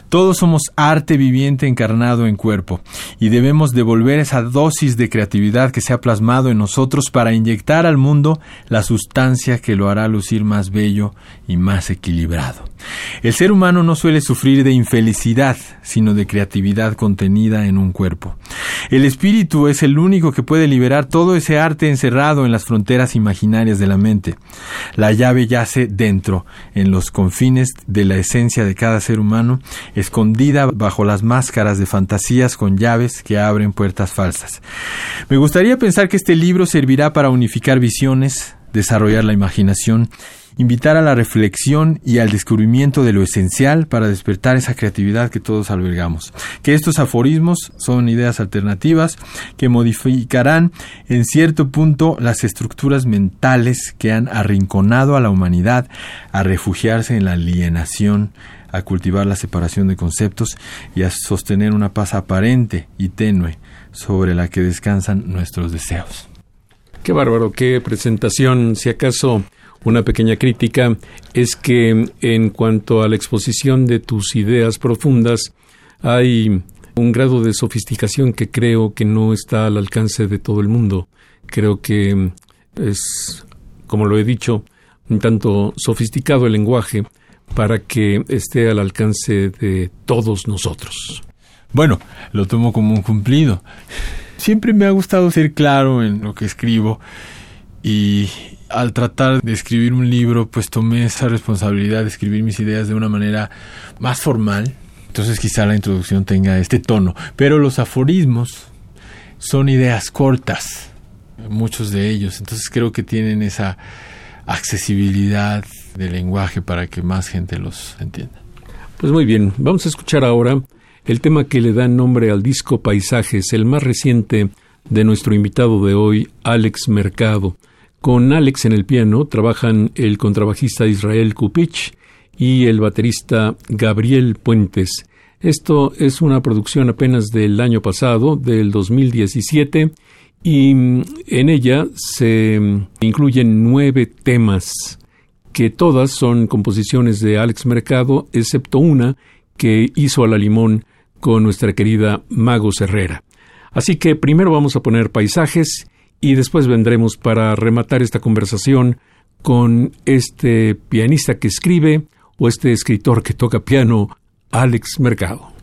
Todos somos arte viviente encarnado en cuerpo y debemos devolver esa dosis de creatividad que se ha plasmado en nosotros para inyectar al mundo la sustancia que lo hará lucir más bello y más equilibrado. El ser humano no suele sufrir de infelicidad, sino de creatividad contenida en un cuerpo. El espíritu es el único que puede liberar todo ese arte encerrado en las fronteras imaginarias de la mente. La llave yace dentro, en los confines de la esencia de cada ser humano, escondida bajo las máscaras de fantasías con llaves que abren puertas falsas. Me gustaría pensar que este libro servirá para unificar visiones, desarrollar la imaginación invitar a la reflexión y al descubrimiento de lo esencial para despertar esa creatividad que todos albergamos. Que estos aforismos son ideas alternativas que modificarán en cierto punto las estructuras mentales que han arrinconado a la humanidad a refugiarse en la alienación, a cultivar la separación de conceptos y a sostener una paz aparente y tenue sobre la que descansan nuestros deseos. Qué bárbaro, qué presentación. Si acaso una pequeña crítica es que en cuanto a la exposición de tus ideas profundas hay un grado de sofisticación que creo que no está al alcance de todo el mundo. Creo que es, como lo he dicho, un tanto sofisticado el lenguaje para que esté al alcance de todos nosotros. Bueno, lo tomo como un cumplido. Siempre me ha gustado ser claro en lo que escribo y, al tratar de escribir un libro, pues tomé esa responsabilidad de escribir mis ideas de una manera más formal. Entonces quizá la introducción tenga este tono. Pero los aforismos son ideas cortas, muchos de ellos. Entonces creo que tienen esa accesibilidad del lenguaje para que más gente los entienda. Pues muy bien, vamos a escuchar ahora el tema que le da nombre al disco Paisajes, el más reciente de nuestro invitado de hoy, Alex Mercado. Con Alex en el piano trabajan el contrabajista Israel Kupich y el baterista Gabriel Puentes. Esto es una producción apenas del año pasado, del 2017, y en ella se incluyen nueve temas, que todas son composiciones de Alex Mercado, excepto una que hizo a la limón con nuestra querida Mago Herrera. Así que primero vamos a poner paisajes y después vendremos para rematar esta conversación con este pianista que escribe o este escritor que toca piano, Alex Mercado.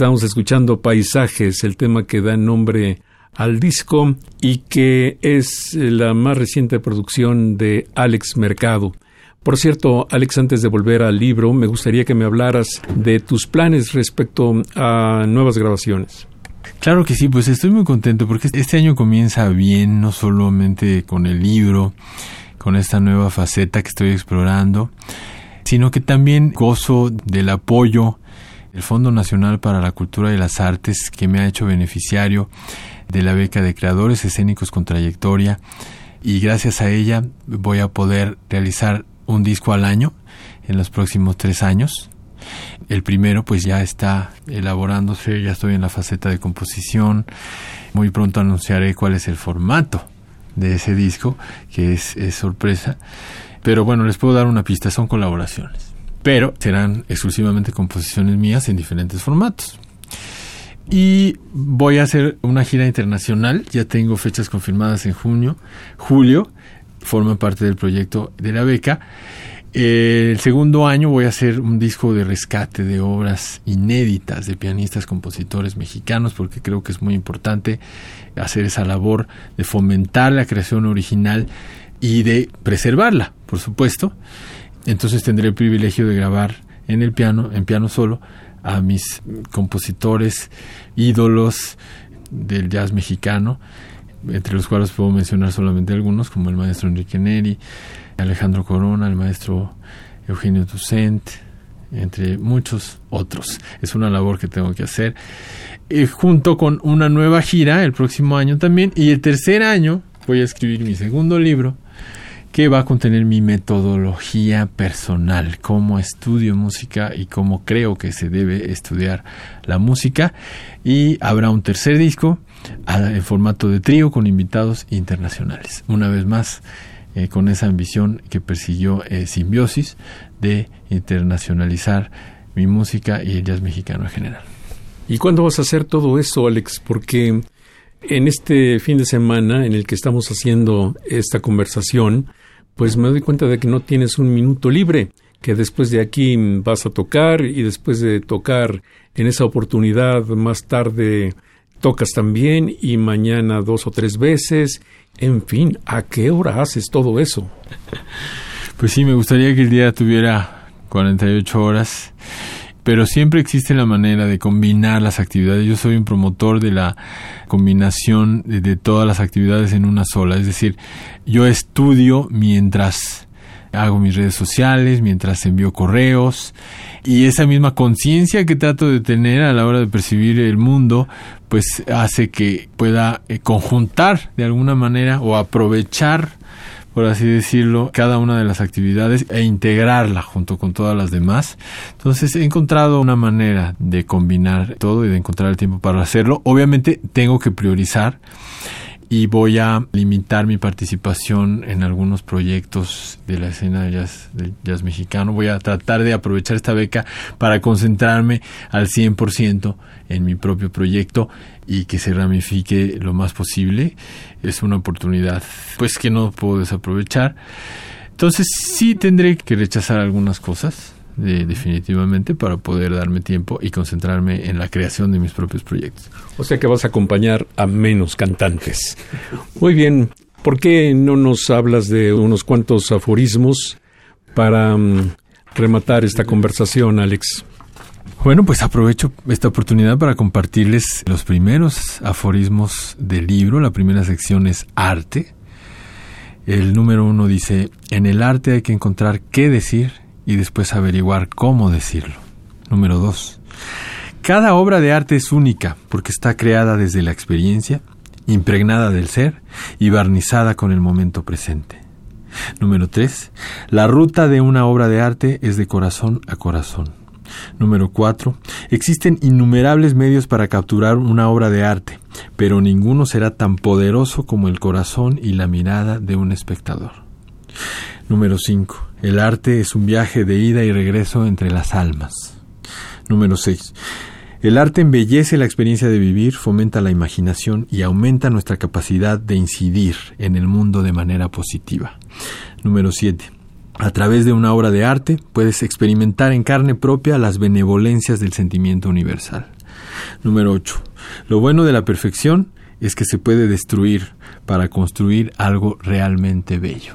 Estamos escuchando Paisajes, el tema que da nombre al disco y que es la más reciente producción de Alex Mercado. Por cierto, Alex, antes de volver al libro, me gustaría que me hablaras de tus planes respecto a nuevas grabaciones. Claro que sí, pues estoy muy contento porque este año comienza bien, no solamente con el libro, con esta nueva faceta que estoy explorando, sino que también gozo del apoyo el Fondo Nacional para la Cultura y las Artes, que me ha hecho beneficiario de la beca de creadores escénicos con trayectoria, y gracias a ella voy a poder realizar un disco al año en los próximos tres años. El primero pues ya está elaborándose, ya estoy en la faceta de composición. Muy pronto anunciaré cuál es el formato de ese disco, que es, es sorpresa. Pero bueno, les puedo dar una pista, son colaboraciones pero serán exclusivamente composiciones mías en diferentes formatos. Y voy a hacer una gira internacional, ya tengo fechas confirmadas en junio, julio, forma parte del proyecto de la beca. el segundo año voy a hacer un disco de rescate de obras inéditas de pianistas, compositores mexicanos, porque creo que es muy importante hacer esa labor de fomentar la creación original y de preservarla, por supuesto. Entonces tendré el privilegio de grabar en el piano, en piano solo, a mis compositores ídolos del jazz mexicano, entre los cuales puedo mencionar solamente algunos, como el maestro Enrique Neri, Alejandro Corona, el maestro Eugenio Toussaint, entre muchos otros. Es una labor que tengo que hacer. Eh, junto con una nueva gira el próximo año también. Y el tercer año voy a escribir mi segundo libro, que va a contener mi metodología personal, cómo estudio música y cómo creo que se debe estudiar la música. Y habrá un tercer disco en formato de trío con invitados internacionales. Una vez más, eh, con esa ambición que persiguió eh, Simbiosis de internacionalizar mi música y el jazz mexicano en general. ¿Y cuándo vas a hacer todo eso, Alex? Porque en este fin de semana en el que estamos haciendo esta conversación, pues me doy cuenta de que no tienes un minuto libre, que después de aquí vas a tocar y después de tocar en esa oportunidad más tarde tocas también y mañana dos o tres veces. En fin, ¿a qué hora haces todo eso? Pues sí, me gustaría que el día tuviera 48 horas pero siempre existe la manera de combinar las actividades. Yo soy un promotor de la combinación de, todas las actividades en una sola, es decir, yo estudio mientras hago mis redes sociales, mientras envío correos y esa misma conciencia que trato de tener a la hora de percibir el mundo, pues hace que pueda eh, conjuntar de alguna manera o aprovechar por así decirlo, cada una de las actividades e integrarla junto con todas las demás. Entonces he encontrado una manera de combinar todo y de encontrar el tiempo para hacerlo. Obviamente tengo que priorizar y voy a limitar mi participación en algunos proyectos de la escena de jazz, jazz mexicano. Voy a tratar de aprovechar esta beca para concentrarme al 100% en mi propio proyecto y que se ramifique lo más posible. Es una oportunidad pues que no puedo desaprovechar. Entonces sí tendré que rechazar algunas cosas definitivamente para poder darme tiempo y concentrarme en la creación de mis propios proyectos. O sea que vas a acompañar a menos cantantes. Muy bien, ¿por qué no nos hablas de unos cuantos aforismos para mm, rematar esta conversación, Alex? Bueno, pues aprovecho esta oportunidad para compartirles los primeros aforismos del libro. La primera sección es arte. El número uno dice, en el arte hay que encontrar qué decir y después averiguar cómo decirlo. Número 2. Cada obra de arte es única porque está creada desde la experiencia, impregnada del ser y barnizada con el momento presente. Número 3. La ruta de una obra de arte es de corazón a corazón. Número 4. Existen innumerables medios para capturar una obra de arte, pero ninguno será tan poderoso como el corazón y la mirada de un espectador. Número 5. El arte es un viaje de ida y regreso entre las almas. Número 6. El arte embellece la experiencia de vivir, fomenta la imaginación y aumenta nuestra capacidad de incidir en el mundo de manera positiva. Número 7. A través de una obra de arte puedes experimentar en carne propia las benevolencias del sentimiento universal. Número 8. Lo bueno de la perfección es que se puede destruir para construir algo realmente bello.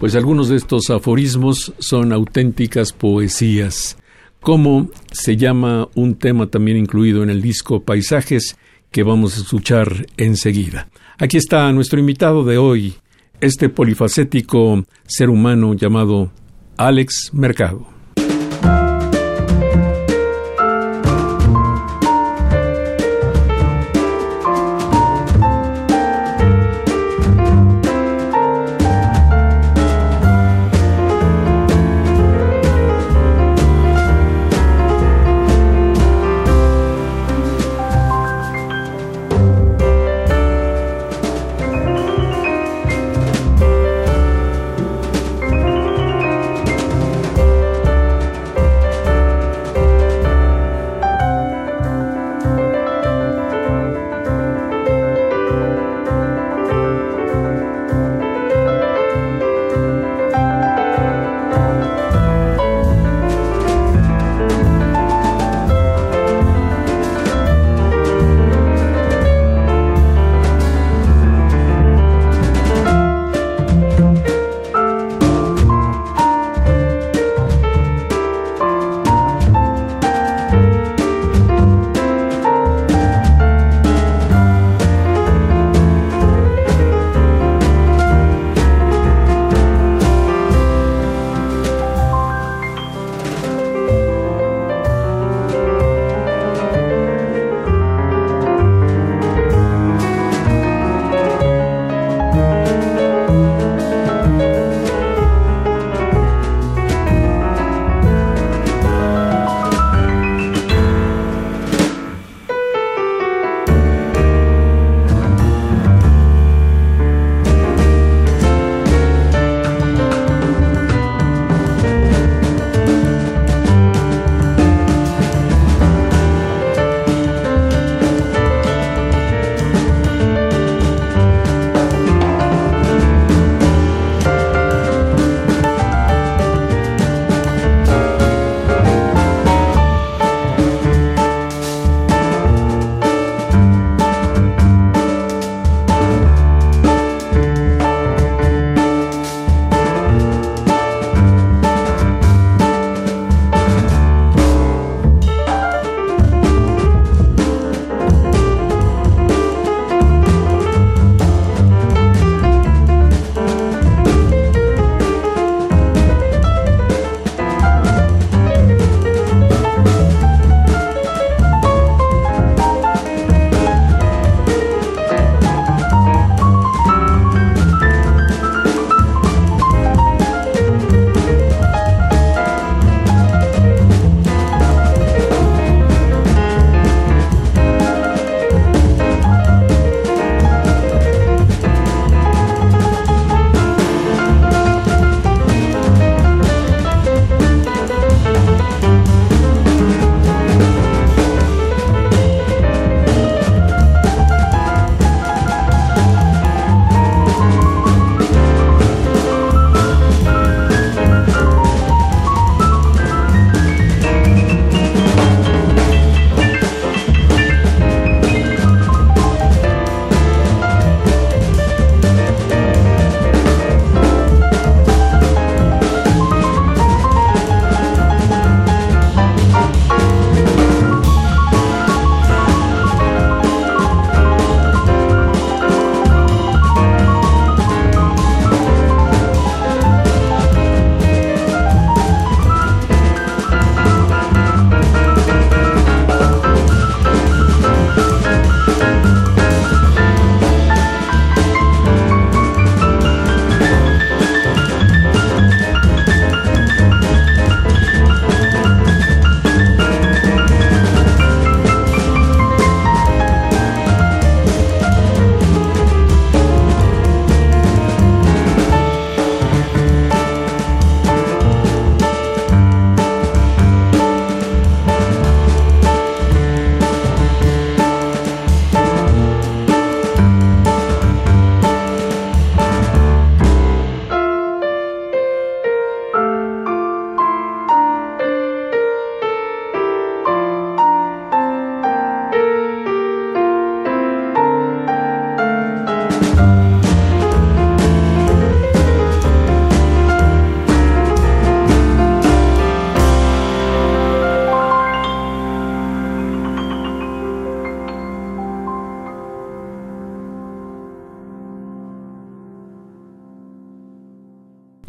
Pues algunos de estos aforismos son auténticas poesías. ¿Cómo se llama un tema también incluido en el disco Paisajes que vamos a escuchar enseguida? Aquí está nuestro invitado de hoy, este polifacético ser humano llamado Alex Mercado.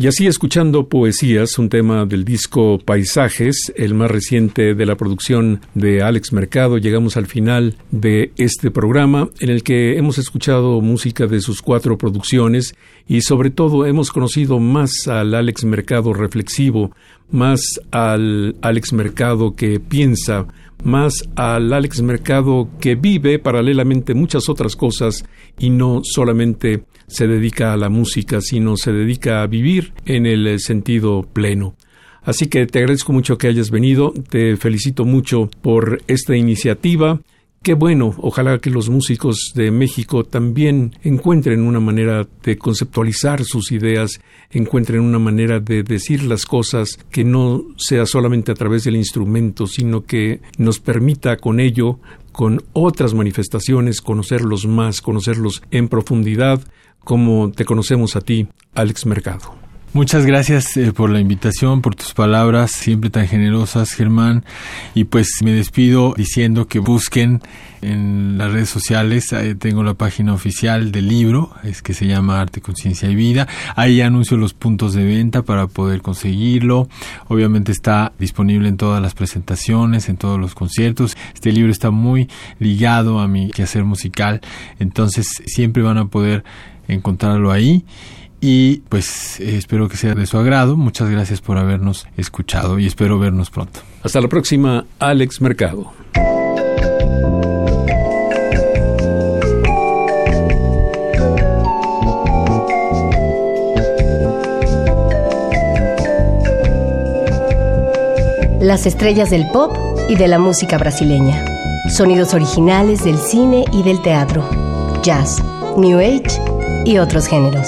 Y así escuchando poesías, un tema del disco Paisajes, el más reciente de la producción de Alex Mercado, llegamos al final de este programa en el que hemos escuchado música de sus cuatro producciones y sobre todo hemos conocido más al Alex Mercado reflexivo, más al Alex Mercado que piensa, más al Alex Mercado que vive paralelamente muchas otras cosas y no solamente se dedica a la música, sino se dedica a vivir en el sentido pleno. Así que te agradezco mucho que hayas venido, te felicito mucho por esta iniciativa Qué bueno, ojalá que los músicos de México también encuentren una manera de conceptualizar sus ideas, encuentren una manera de decir las cosas que no sea solamente a través del instrumento, sino que nos permita con ello, con otras manifestaciones, conocerlos más, conocerlos en profundidad, como te conocemos a ti, Alex Mercado. Muchas gracias eh, por la invitación, por tus palabras siempre tan generosas, Germán. Y pues me despido diciendo que busquen en las redes sociales. tengo la página oficial del libro, es que se llama Arte, Conciencia y Vida. Ahí anuncio los puntos de venta para poder conseguirlo. Obviamente está disponible en todas las presentaciones, en todos los conciertos. Este libro está muy ligado a mi quehacer musical, entonces siempre van a poder encontrarlo ahí y pues eh, espero que sea de su agrado. Muchas gracias por habernos escuchado y espero vernos pronto. Hasta la próxima, Alex Mercado. Las estrellas del pop y de la música brasileña. Sonidos originales del cine y del teatro. Jazz, New Age y otros géneros.